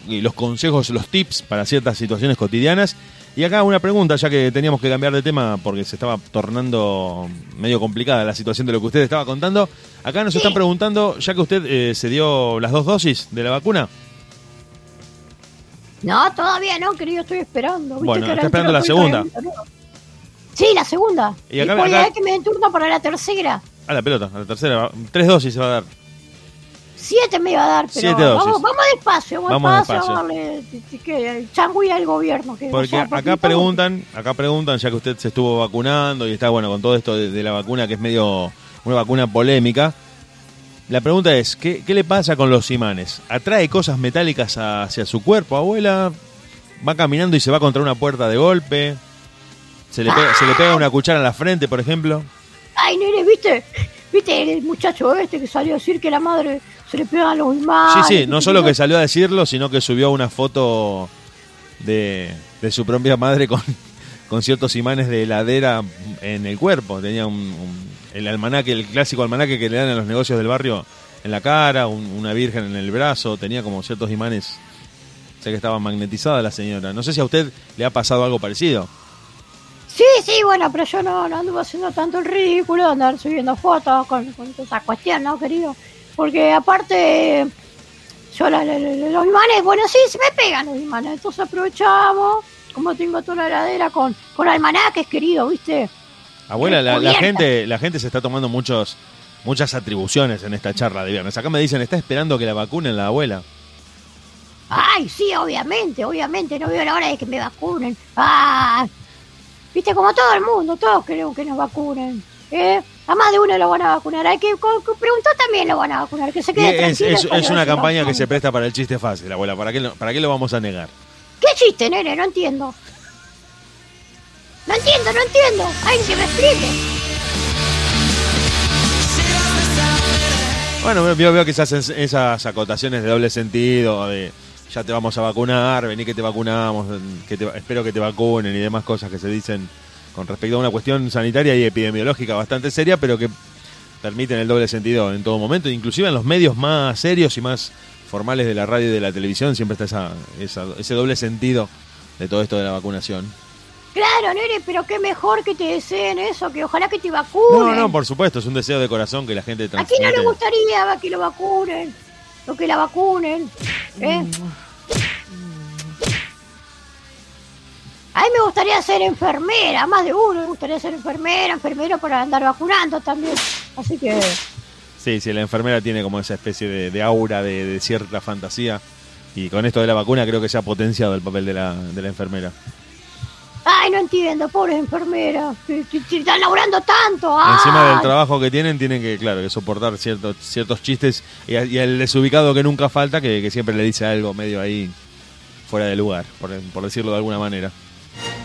A: y los consejos, los tips para ciertas situaciones cotidianas. Y acá una pregunta, ya que teníamos que cambiar de tema porque se estaba tornando medio complicada la situación de lo que usted estaba contando. Acá nos
B: Sí.
A: están preguntando, ya que usted eh, se dio las dos dosis de la vacuna.
B: No, todavía no, querido, estoy esperando. ¿Viste
A: Bueno,
B: que ahora
A: está esperando la segunda.
B: ¿no? Sí, la segunda.
A: Y acá-
B: ya que me den turno para la tercera.
A: A la pelota, a la tercera. Tres dosis se va a dar.
B: Siete me iba a dar, pero
A: Siete dosis.
B: vamos, vamos despacio, vamos,
A: Vamos
B: despacio, vamos a darle changüí al gobierno. Que
A: Porque
B: o sea,
A: acá preguntan, acá preguntan, ya que usted se estuvo vacunando y está bueno con todo esto de, de la vacuna que es medio una vacuna polémica. La pregunta es, ¿qué, qué le pasa con los imanes? ¿Atrae cosas metálicas hacia su cuerpo, abuela? ¿Va caminando y se va contra una puerta de golpe? ¿Se le pega, se le pega una cuchara en la frente, por ejemplo?
B: Ay, nene, ¿viste? ¿Viste el muchacho este que salió a decir que la madre se le pegan los imanes?
A: Sí, sí, no solo que salió a decirlo, sino que subió una foto de, de su propia madre con, con ciertos imanes de heladera en el cuerpo. Tenía un, un- el almanaque, el clásico almanaque que le dan en los negocios del barrio en la cara, un- una virgen en el brazo, tenía como ciertos imanes. O sea que estaba magnetizada la señora. No sé si a usted le ha pasado algo parecido.
B: Sí, sí, bueno, pero yo no, no anduve haciendo tanto el ridículo de andar subiendo fotos con, con esa cuestión, ¿no, querido? Porque aparte, yo la- la- la- los imanes, bueno, sí, se me pegan los imanes, entonces aprovechamos, como tengo toda la heladera con, con almanaques, querido, ¿viste?
A: Abuela, la, gente, la gente se está tomando muchos, muchas atribuciones en esta charla de viernes. Acá me dicen, está esperando que la vacunen la abuela.
B: Ay, sí, obviamente, obviamente, no veo la hora de que me vacunen. Ah, viste, como todo el mundo, todos queremos que nos vacunen. ¿eh? A más de uno lo van a vacunar. Hay que, co- preguntar también lo van a vacunar, que se quede
A: es,
B: tranquilo
A: es- una campaña que se presta para el chiste fácil, abuela. ¿Para qué, lo- ¿Para qué lo vamos a negar?
B: ¿Qué chiste, nene? No entiendo. No entiendo, no entiendo. Ay, que me explique.
A: Bueno, veo, veo que se hacen esas acotaciones de doble sentido, de ya te vamos a vacunar, vení que te vacunamos, que te- espero que te vacunen y demás cosas que se dicen con respecto a una cuestión sanitaria y epidemiológica bastante seria, pero que permiten el doble sentido en todo momento. Inclusive en los medios más serios y más formales de la radio y de la televisión siempre está esa, esa- ese doble sentido de todo esto de la vacunación.
B: Claro, nene, pero qué mejor que te deseen eso, que ojalá que te
A: No,
B: vacunen.
A: no, por supuesto, es un deseo de corazón que la gente
B: ¿A quién no le
A: transmite.
B: gustaría que lo vacunen? O que la vacunen. ¿eh? A mí me gustaría ser enfermera, más de uno me gustaría ser enfermera, enfermero para andar vacunando también. Así que,
A: Sí, sí, la enfermera tiene como esa especie de, aura de, cierta fantasía. Y con esto de la vacuna creo que se ha potenciado el papel de la enfermera.
B: Ay, no entiendo, pobres enfermeras, que están laburando tanto. ay.
A: Encima del trabajo que tienen, tienen que, claro, que soportar ciertos, ciertos chistes. Y, y el desubicado que nunca falta, que, que siempre le dice algo medio ahí fuera de lugar, por, por decirlo de alguna manera.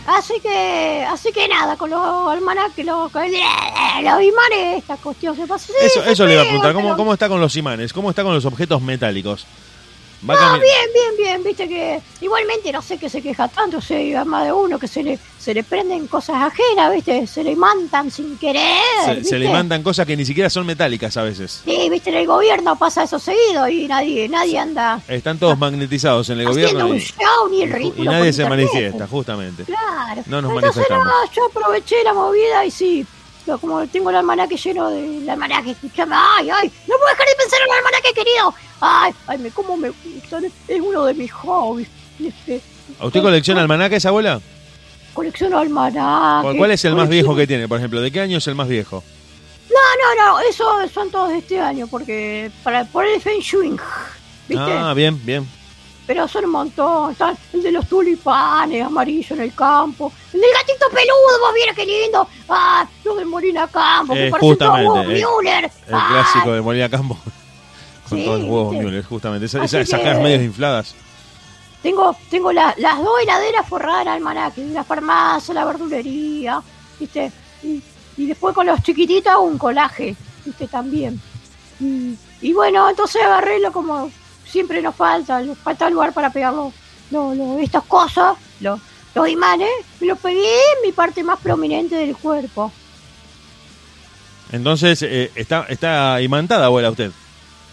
B: Así que, así que nada, con los almanaques, los, los imanes, esta cuestión se pasa. Sí,
A: Eso,
B: se
A: eso le iba a preguntar, ¿cómo, ¿cómo está con los imanes? ¿Cómo está con los objetos metálicos? Va
B: No, bien, bien, bien, viste que igualmente no sé que se queja tanto, hay más de uno que se le, se le prenden cosas ajenas, viste, se le mandan sin querer.
A: Se, se le mandan cosas que ni siquiera son metálicas a veces.
B: Sí, viste, en el gobierno pasa eso seguido y nadie, nadie anda
A: Están todos magnetizados en el gobierno
B: un
A: y,
B: show ni el
A: y nadie se manifiesta, justamente.
B: Claro.
A: No nos
B: Entonces,
A: manifestamos.
B: no, yo aproveché la movida y sí. Como tengo el almanaque lleno de el almanaque, escúchame, ay, ay, no puedo dejar de pensar en el almanaque, querido. Ay, ay, me, cómo me gustan, es uno de mis hobbies. Este,
A: ¿A usted colecciona almanaques, abuela?
B: colecciono almanaques.
A: ¿Cuál, es el más viejo que tiene, por ejemplo? ¿De qué año es el más viejo?
B: No, no, no, eso son todos de este año, porque para por el Feng Shui, ¿viste?
A: Ah, bien, bien.
B: Pero son un montón. Están el de los tulipanes amarillos en el campo. El del gatito peludo, vos vieron qué lindo. Ah, los de Molina Campo, que
A: Eh,
B: todos
A: justamente, eh,
B: Müller.
A: El
B: Ah,
A: clásico de Molina Campo. Con
B: Sí,
A: todos los huevos
B: ¿viste?
A: Müller, justamente. Esa- esas caras medias infladas.
B: Tengo, tengo la- las dos heladeras forradas en almanaque, la farmacia, la verdulería, ¿viste? Y, y después con los chiquititos un colaje, ¿viste? También. Y, y bueno, entonces agarré lo como siempre nos falta, nos falta lugar para pegar los, los- los- estas cosas, los, los imanes, y los pegué en mi parte más prominente del cuerpo.
A: Entonces, eh, está, está imantada, abuela, usted.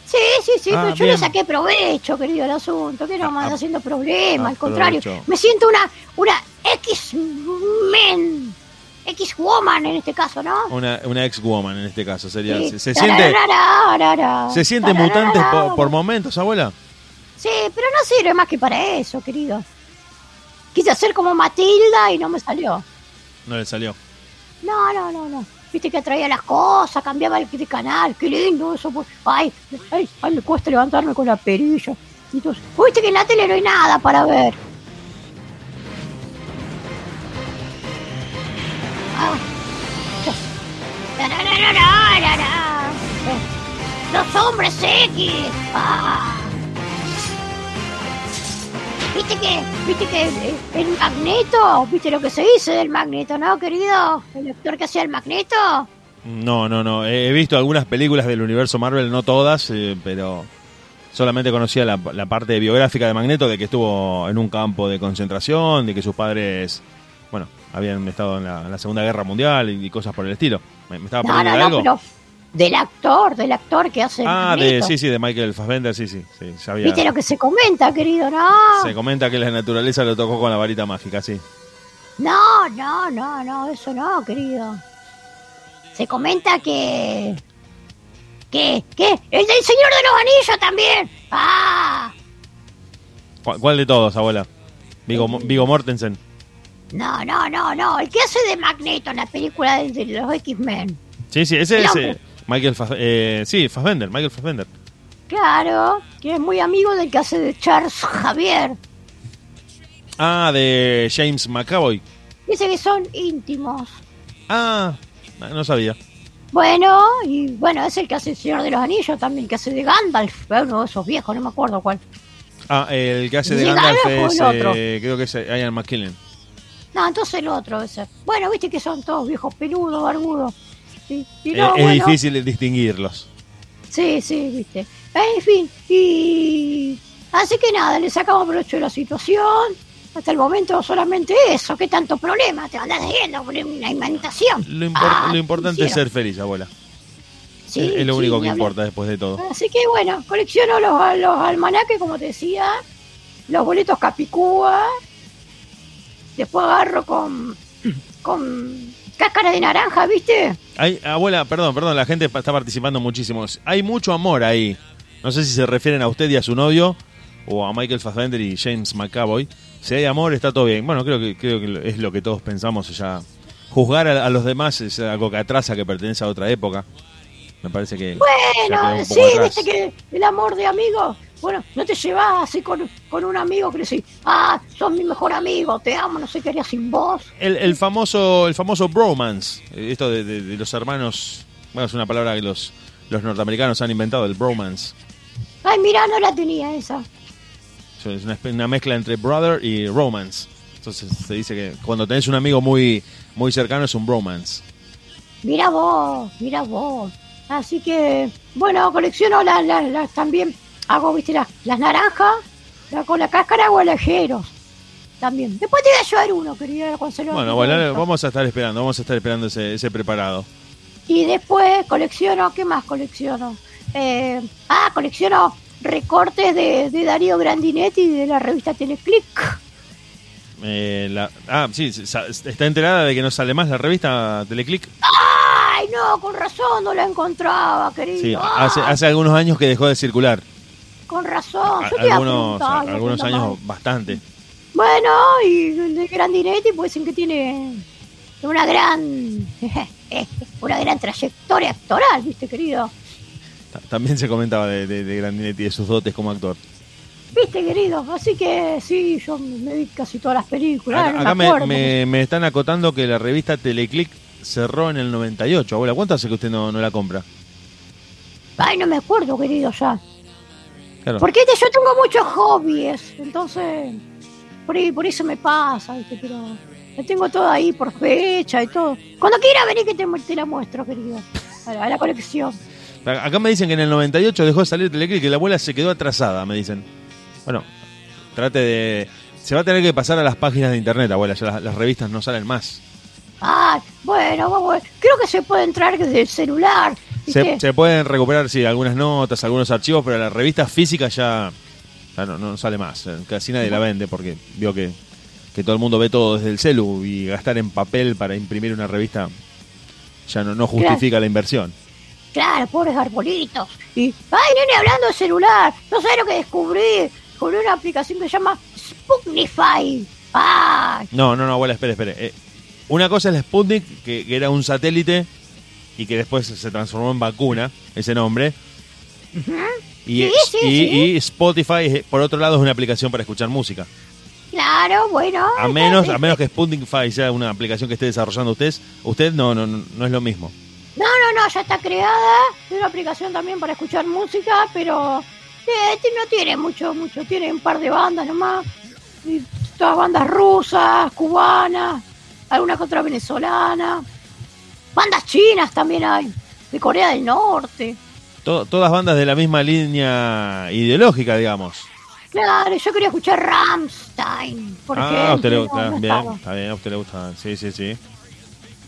B: Sí, sí, sí,
A: Ah,
B: pero yo
A: bien.
B: le saqué provecho, querido, el asunto, que no me anda
A: Ah,
B: haciendo problemas, al contrario, me siento una, una X-Men. X-Woman en este caso, ¿no?
A: Una, una ex-woman en este caso sería.
B: Sí.
A: Se, se siente, se siente
B: tararara.
A: mutante por, por momentos, abuela.
B: Sí, pero no sirve más que para eso, querido. Quise hacer como Matilda y no me salió.
A: No le salió.
B: No, no, no, no. Viste que traía las cosas, cambiaba el de canal, qué lindo eso. pues. Ay, ay, ay, me cuesta levantarme con la perilla. Entonces, viste que en la tele no hay nada para ver. Los hombres X. Viste que, viste que el magneto, viste lo que se dice del magneto, ¿no, querido? El actor que hacía el magneto.
A: No, no, no. He he visto algunas películas del universo Marvel, no todas, eh, pero solamente conocía la, la parte biográfica de Magneto, de que estuvo en un campo de concentración, de que sus padres, bueno, habían estado en la, en la Segunda Guerra Mundial y, cosas por el estilo. ¿Me, me estaba
B: No,
A: perdiendo
B: no,
A: algo?
B: pero del actor, del actor que hace
A: ah, de, sí, sí, de Michael Fassbender, sí, sí. sí sabía.
B: Viste lo que se comenta, querido, ¿no?
A: Se comenta que la naturaleza lo tocó con la varita mágica, sí.
B: No, no, no, no, eso no, querido. Se comenta que... Que, que, el del Señor de los Anillos también. Ah,
A: ¿Cuál, de todos, abuela? Vigo, Viggo Mortensen.
B: No, no, no, no, el que hace de Magneto en la película de, de los X-Men.
A: Sí, sí, ese
B: El
A: es eh, Michael Fass- eh, sí, Fassbender, Michael Fassbender.
B: Claro, que es muy amigo del que hace de Charles Javier.
A: Ah, de James McAvoy.
B: Dice que son íntimos.
A: Ah, no sabía.
B: Bueno, y bueno, es el que hace el Señor de los Anillos también, que hace de Gandalf, uno de esos viejos, no me acuerdo cuál.
A: Ah, el que hace de
B: ¿Sí,
A: Gandalf
B: Gandalf
A: es,
B: el otro?
A: eh, creo que es Ian McKellen.
B: No, entonces el otro ese. Bueno, viste que son todos viejos peludos, barbudos. Y, y no,
A: es
B: bueno,
A: difícil distinguirlos.
B: Sí, sí, viste. En fin, y... Así que nada, le sacamos provecho de la situación. Hasta el momento solamente eso. ¿Qué tanto problema? Te andas haciendo por una.
A: Lo, impor-
B: Ah,
A: lo importante es ser feliz, abuela.
B: Sí,
A: es, es lo único
B: ni
A: que importa después de todo.
B: Así que bueno, colecciono los, los almanaques, como te decía, los boletos Capicúa. Después agarro con, con cáscara de naranja, ¿viste?
A: Hay, abuela, perdón, perdón, la gente está participando muchísimo. Hay mucho amor ahí. No sé si se refieren a usted y a su novio o a Michael Fassbender y James McAvoy. Si hay amor, está todo bien. Bueno, creo que creo que es lo que todos pensamos ya. Juzgar a, a los demás es algo que atrasa, que pertenece a otra época. Me parece que.
B: Bueno, sí, viste que el amor de amigos, bueno, no te llevas así con, con un amigo que le decís, ah, sos mi mejor amigo, te amo, no sé qué haría sin vos.
A: El, el famoso el famoso bromance, esto de, de- de los hermanos, bueno, es una palabra que los, los norteamericanos han inventado, el bromance.
B: Ay, mira, no la tenía esa.
A: Es una, mezcla entre brother y romance. Entonces se dice que cuando tenés un amigo muy, muy cercano es un bromance.
B: Mira vos, mira vos. Así que, bueno, colecciono las, las, las- también, hago, viste, las, las naranjas, la- con la cáscara o alejeros. También. Después te voy a llevar uno, querida Consuelo.
A: Bueno, bueno, vamos a estar esperando, vamos a estar esperando ese, ese preparado.
B: Y después colecciono, ¿qué más colecciono? Eh, ah, colecciono recortes de, de Darío Grandinetti de la revista Teleclick.
A: Eh, la- ah, sí, está enterada de que no sale más la revista Teleclick.
B: Ay, no, con razón no la encontraba, querido.
A: Sí, hace, hace algunos años que dejó de circular.
B: Con razón. Yo te iba a
A: algunos
B: preguntar,
A: algunos años bastante.
B: Bueno, y el de Grandinetti pues dicen que tiene una gran una gran trayectoria actoral, ¿viste, querido?
A: Ta- También se comentaba de, de, de Grandinetti y de sus dotes como actor.
B: ¿Viste, querido? Así que sí, yo me vi casi todas las películas.
A: Acá,
B: no
A: acá
B: me
A: me,
B: acuerdo.
A: me- me están acotando que la revista Teleclick cerró en el 98. Abuela, ¿cuánto hace que usted no, no la compra?
B: Ay, no me acuerdo, querido, ya.
A: Claro.
B: Porque yo tengo muchos hobbies, entonces por, ahí, por eso me pasa, ¿viste? pero la tengo todo ahí por fecha y todo. Cuando quiera venir que te, la muestro, querido, a la, a la colección.
A: Acá me dicen que en el 98 dejó de salir Teleclick y que la abuela se quedó atrasada, me dicen. Bueno, trate de... Se va a tener que pasar a las páginas de internet, abuela, ya las, las revistas no salen más.
B: Ah, bueno, vamos, creo que se puede entrar desde el celular.
A: Se, se pueden recuperar, sí, algunas notas, algunos archivos, pero la revista física ya, ya no, no sale más. Eh, Casi nadie la vende porque vio que que todo el mundo ve todo desde el celu y gastar en papel para imprimir una revista ya no, no justifica la inversión.
B: Claro, pobres arbolitos. Y, ay, nene, hablando de celular, no sé lo que descubrí. Con una aplicación que se llama Sputnify. ¡Ay!
A: No, no, no, abuela, espere, espere. Eh, una cosa es el Sputnik, que, que era un satélite y que después se transformó en vacuna, ese nombre. y,
B: Sí, sí,
A: y-
B: sí.
A: y Spotify, por otro lado, es una aplicación para escuchar música.
B: Claro, bueno.
A: A menos, a menos que Sputnikify sea una aplicación que esté desarrollando usted, usted no, no, no, no es lo mismo.
B: No, no, no, ya está creada. Es una aplicación también para escuchar música, pero eh, este no tiene mucho, mucho. Tiene un par de bandas nomás. Y todas bandas rusas, cubanas, alguna que otra venezolana. Bandas chinas también hay, de Corea del Norte.
A: To- todas bandas de la misma línea ideológica, digamos.
B: Claro, yo quería escuchar Rammstein, por
A: ah,
B: ejemplo.
A: a usted le
B: no,
A: gusta,
B: no
A: bien,
B: estaba,
A: está bien, a usted le gusta, sí, sí, sí.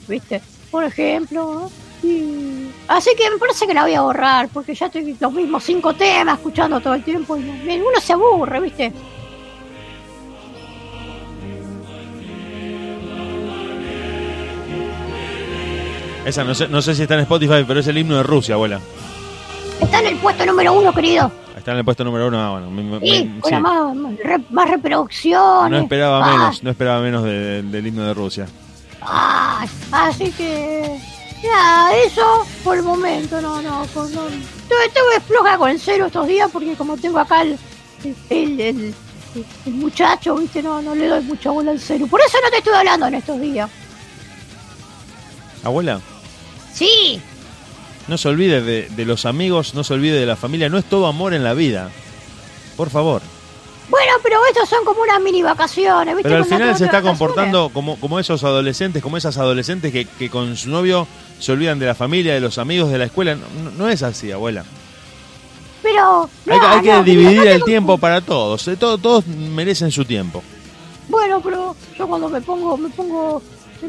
B: ¿Viste? Por ejemplo. y- Así que me parece que la voy a borrar, porque ya estoy los mismos cinco temas escuchando todo el tiempo y no- uno se aburre, ¿viste?
A: Esa no sé, no sé si está en Spotify, pero es el himno de Rusia, abuela.
B: Está en el puesto número uno, querido.
A: Está en el puesto número uno, ah, bueno. me-
B: Y
A: me-
B: con
A: sí.
B: la más, más re- más reproducciones.
A: No esperaba
B: Ah,
A: menos, no esperaba menos de- de- del himno de Rusia.
B: ah, así que. Ya, eso por el momento, no, no. Con, no. Estuve, estuve floja con el cero estos días porque como tengo acá el, el, el- el muchacho, ¿viste? No, no le doy mucha bola al cero. Por eso no te estuve hablando en estos días.
A: Abuela,
B: Sí,
A: no se olvide de, de los amigos, no se olvide de la familia, no es todo amor en la vida. Por favor.
B: bueno, pero estos son como unas mini vacaciones, ¿viste?
A: Pero al final se está comportando como, como esos adolescentes, como esas adolescentes que, que con su novio se olvidan de la familia, de los amigos, de la escuela. No, es así, abuela.
B: Pero.
A: Hay, que-
B: no,
A: dividir el tiempo para todos. eh, todo- todos merecen su tiempo.
B: Bueno, pero yo cuando me pongo, me pongo,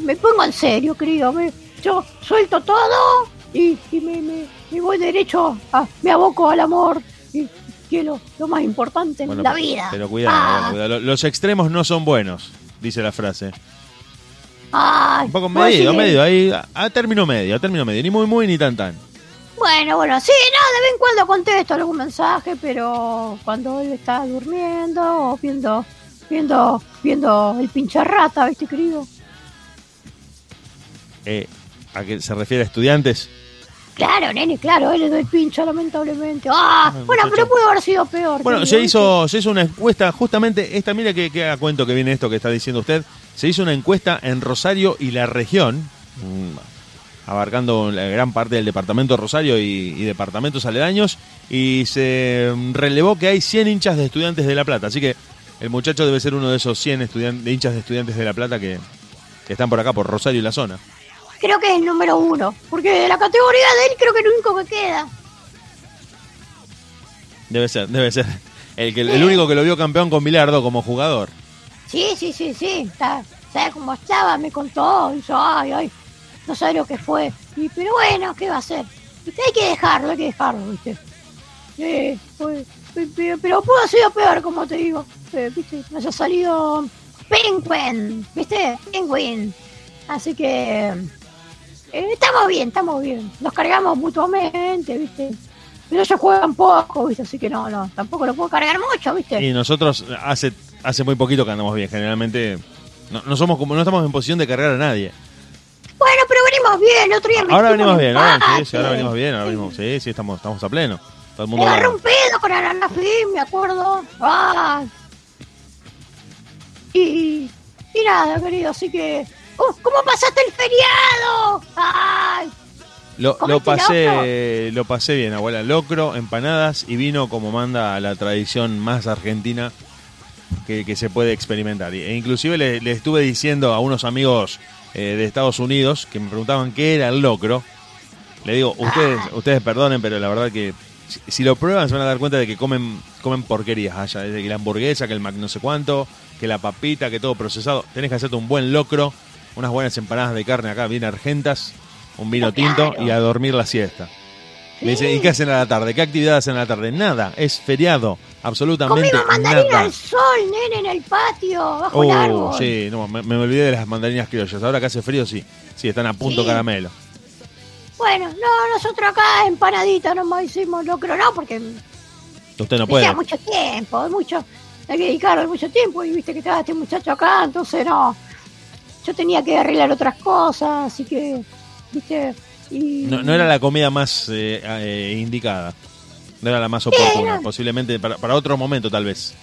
B: me pongo en serio, querido. Me, yo suelto todo y, y me, me, me voy derecho, a, me aboco al amor y quiero lo más importante en la vida.
A: Pero cuidado,
B: Ah,
A: cuidado. Los extremos no son buenos, dice la frase.
B: ay,
A: Un poco medido, medio, ahí a, a término medio, a término medio, ni muy muy ni tan tan.
B: Bueno, bueno, sí, no, de vez en cuando contesto algún mensaje, pero cuando él está durmiendo o viendo, viendo, viendo el pinche rata, ¿viste, querido?
A: Eh, ¿A qué se refiere a estudiantes?
B: Claro, nene, claro, él le doy pincha, lamentablemente. Ah,
A: Ay,
B: bueno, pero pudo haber sido peor.
A: Bueno, se hizo, se hizo una encuesta, justamente esta, mira que, que a cuento que viene esto que está diciendo usted. Se hizo una encuesta en Rosario y la región, mm, abarcando la gran parte del departamento de Rosario y, y departamentos aledaños, y se mm, relevó que hay 100 hinchas de estudiantes de La Plata. Así que el muchacho debe ser uno de esos 100 estudian- de hinchas de estudiantes de La Plata que, que están por acá, por Rosario y la zona.
B: Creo que es el número uno, porque de la categoría de él creo que es lo único que queda.
A: Debe ser, debe ser. El, que, el único que lo vio campeón con Bilardo como jugador.
B: Sí, sí, sí, sí, está, sabe cómo estaba, me contó, dijo, ay, ay, no sabe lo que fue. Y, pero bueno, ¿qué va a hacer? Viste, Hay que dejarlo, hay que dejarlo, ¿viste? Eh, pues, pe- pero pudo haber sido peor, como te digo. Eh, ¿Viste? Me haya salido Penguin, ¿viste? Penguin. Así que eh, estamos bien, estamos bien. Nos cargamos mutuamente, ¿viste? Pero ellos juegan poco, ¿viste? Así que no, no, tampoco lo puedo cargar mucho, ¿viste?
A: Y nosotros hace hace muy poquito que andamos bien. Generalmente no, no somos como no estamos en posición de cargar a nadie.
B: Bueno, pero venimos bien, el otro día
A: Ahora venimos bien, ahora, sí, sí, ahora venimos bien, ahora venimos, sí, sí, estamos, estamos a pleno. Todo el
B: Me
A: mundo la-
B: un pedo con Ananafim, me acuerdo. Ah. Y, y nada, querido, así que... ¡Uh! ¿Cómo pasaste el feriado? ¡Ay!
A: lo,
B: ¿Cómo
A: lo pasé, lo pasé bien, abuela. Locro, empanadas y vino como manda la tradición más argentina que, que se puede experimentar. E inclusive le, le estuve diciendo a unos amigos eh, de Estados Unidos que me preguntaban qué era el locro. Le digo, ustedes, ustedes perdonen, pero la verdad que si, si lo prueban se van a dar cuenta de que comen, comen porquerías allá. Desde que la hamburguesa, que el mac no sé cuánto, que la papita, que todo procesado. Tenés que hacerte un buen locro, unas buenas empanadas de carne acá bien argentas, un vino tinto y a dormir la siesta. Me dice, ¿y qué hacen a la tarde? ¿Qué actividad hacen a la tarde? Nada, es feriado, absolutamente
B: Comimos mandarina
A: nada.
B: al sol, nene, en el patio, bajo
A: Oh,
B: árbol.
A: sí, no, me, me olvidé de las mandarinas criollas. Ahora que hace frío, sí. Sí, están a punto
B: Sí.
A: caramelo.
B: Bueno, no, nosotros acá empanadita nomás hicimos, no creo no, porque
A: Usted no puede.
B: mucho tiempo, mucho, hay que dedicarle mucho tiempo y viste que estaba este muchacho acá, entonces no, yo tenía que arreglar otras cosas, así que, viste, y...
A: No, no era la comida más eh, eh, indicada. No era la más oportuna. Posiblemente para, para otro momento, tal vez.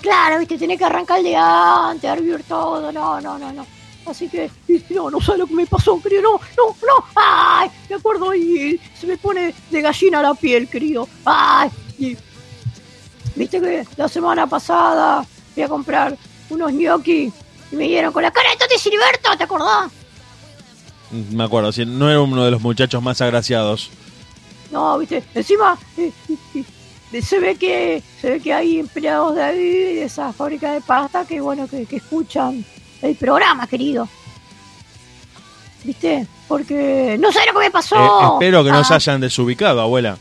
B: Claro, viste, tenés que arrancar de antes, hervir todo, no, no, no, no. Así que, no, no sé lo que me pasó, querido, no, no, no, ay, me acuerdo y se me pone de gallina la piel, querido, ay, y viste que la semana pasada fui a comprar unos gnocchi y me dieron con la cara de Tati Siliberto, ¿te acordás?
A: Mm, Me acuerdo, sí, no era uno de los muchachos más agraciados.
B: No, viste, encima eh, eh, eh, se ve que se ve que hay empleados de ahí, de esa fábrica de pasta, que bueno, que, que escuchan el programa, querido. ¿Viste? Porque no sé lo que me pasó.
A: Eh, espero que no se
B: Ah,
A: hayan desubicado, abuela.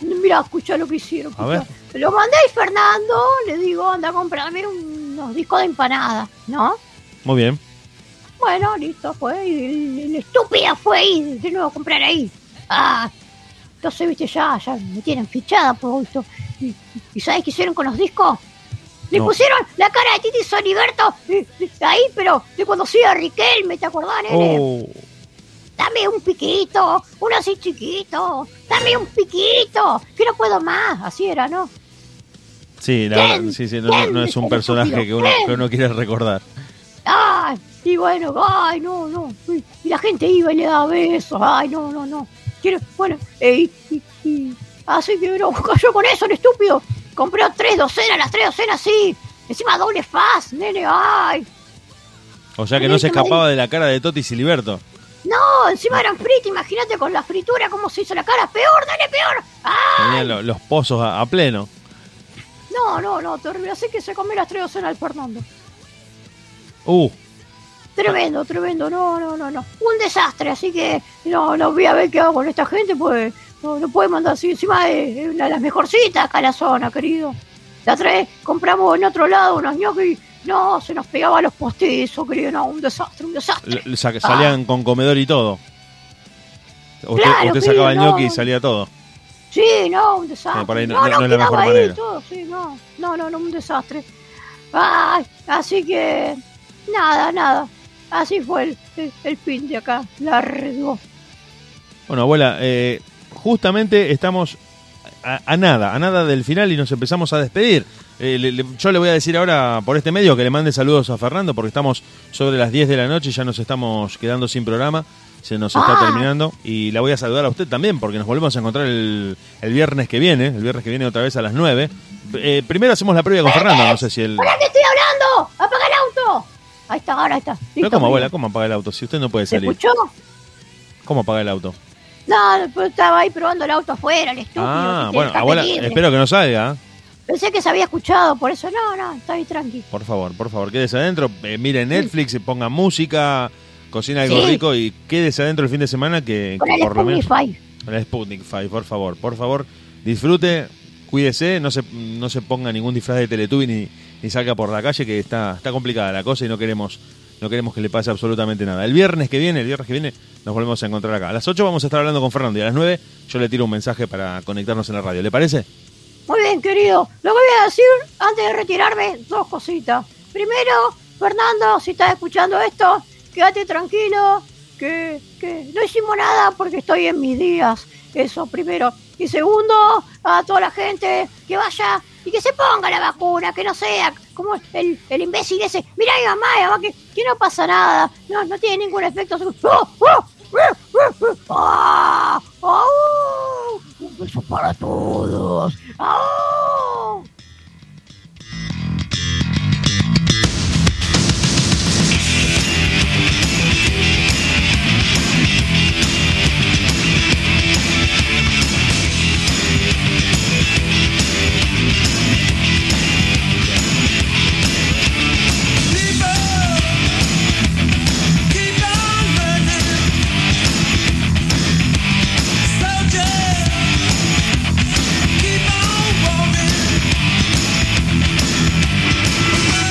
B: Mira, escucha lo que hicieron.
A: A ver.
B: Lo mandé a Fernando, le digo, anda a comprarme unos discos de empanada, ¿no?
A: Muy bien.
B: Bueno, listo, fue. Y el- el estúpida fue ahí, de nuevo a comprar ahí. Ah, entonces, viste, ya, ya me tienen fichada por gusto. ¿Y, y sabes qué hicieron con los discos? Le
A: No.
B: pusieron la cara de Titi Soliberto eh, eh, ahí, pero de cuando soy a Riquelme, ¿te acordás, nene?
A: Oh,
B: Dame un piquito, uno así chiquito, dame un piquito, que no puedo más. Así era, ¿no?
A: Sí, la verdad, sí, sí, no, no- no es un personaje que uno, que uno quiere recordar.
B: Ay, y bueno, ay, no, no. Y la gente iba y le daba besos. Ay, no, no, no. Quiero, bueno, eh, y, y- así que no, cayó con eso, el estúpido. Compré tres docenas, las tres docenas, sí. Encima doble faz, nene, ay.
A: O sea que no se escapaba de la cara de Toti Siliberto.
B: No, encima eran fritas, imagínate con la fritura cómo se hizo la cara. Peor, nene, peor. Ay,
A: Tenían lo- los pozos a, a pleno.
B: No, no, no, terrible. Así que se comió las tres docenas al Fernando.
A: Uh,
B: Tremendo, tremendo, no, no, no, no. Un desastre, así que no, no voy a ver qué hago con esta gente, pues no, no puede mandar así. Encima es una de las mejorcitas acá en la zona, querido. La vez compramos en otro lado unos ñoquis, no, se nos pegaba los postizos, querido, no, un desastre, un desastre.
A: l- salían con comedor y todo. Usted,
B: Claro,
A: usted
B: querido,
A: sacaba el
B: no,
A: ñoqui y salía todo.
B: Sí, no, un desastre.
A: Sí, por ahí no-
B: no,
A: no- no es la mejor
B: ahí
A: manera.
B: todo, sí, no, no, no, no, un desastre. Ay, así que, nada, nada. Así fue el, el, el fin de acá, largo.
A: Bueno, abuela, eh, justamente estamos a, a nada, a nada del final y nos empezamos a despedir. Eh, le- le- yo le voy a decir ahora por este medio que le mande saludos a Fernando porque estamos sobre las 10 de la noche y ya nos estamos quedando sin programa. Se nos está
B: Ah.
A: terminando y la voy a saludar a usted también porque nos volvemos a encontrar el, el viernes que viene, el viernes que viene otra vez a las 9. Eh, primero hacemos la previa con Fernando, no sé si él...
B: ¡Hola, te estoy hablando! ¡Apaga el auto! Ahí está, ahora está.
A: Pero
B: Listo,
A: ¿cómo, abuela? ¿Cómo apaga el auto? Si usted no puede
B: ¿Se
A: salir.
B: escuchó?
A: ¿Cómo apaga el auto?
B: No, pues estaba ahí probando el auto afuera, el estúpido.
A: Ah, bueno, abuela,
B: libre.
A: espero que no salga. ¿eh?
B: Pensé que se había escuchado, por eso no, no, está ahí tranqui.
A: Por favor, por favor, quédese adentro, eh, mire Netflix, ponga música, cocina algo
B: Sí.
A: rico y quédese adentro el fin de semana que,
B: Con
A: que
B: el
A: por lo menos...
B: Sputnik Five.
A: Con el Sputnik 5, por favor, por favor, disfrute, cuídese, no se, no se ponga ningún disfraz de Teletubby ni, ni salga por la calle que está, está complicada la cosa y no queremos, no queremos que le pase absolutamente nada. El viernes que viene, el viernes que viene nos volvemos a encontrar acá. A las 8 vamos a estar hablando con Fernando y a las 9 yo le tiro un mensaje para conectarnos en la radio. ¿Le parece?
B: Muy bien, querido. Lo que voy a decir antes de retirarme, dos cositas. Primero, Fernando, si estás escuchando esto, quédate tranquilo, que, que no hicimos nada porque estoy en mis días. Eso primero. Y segundo, a toda la gente que vaya y que se ponga la vacuna, que no sea como el, el imbécil ese. Mira mi mamá, mamá, que, que no pasa nada. No, no tiene ningún efecto. ¡Oh, oh! ¡Ah! ¡Ah! Un beso para todos. ¡Ah!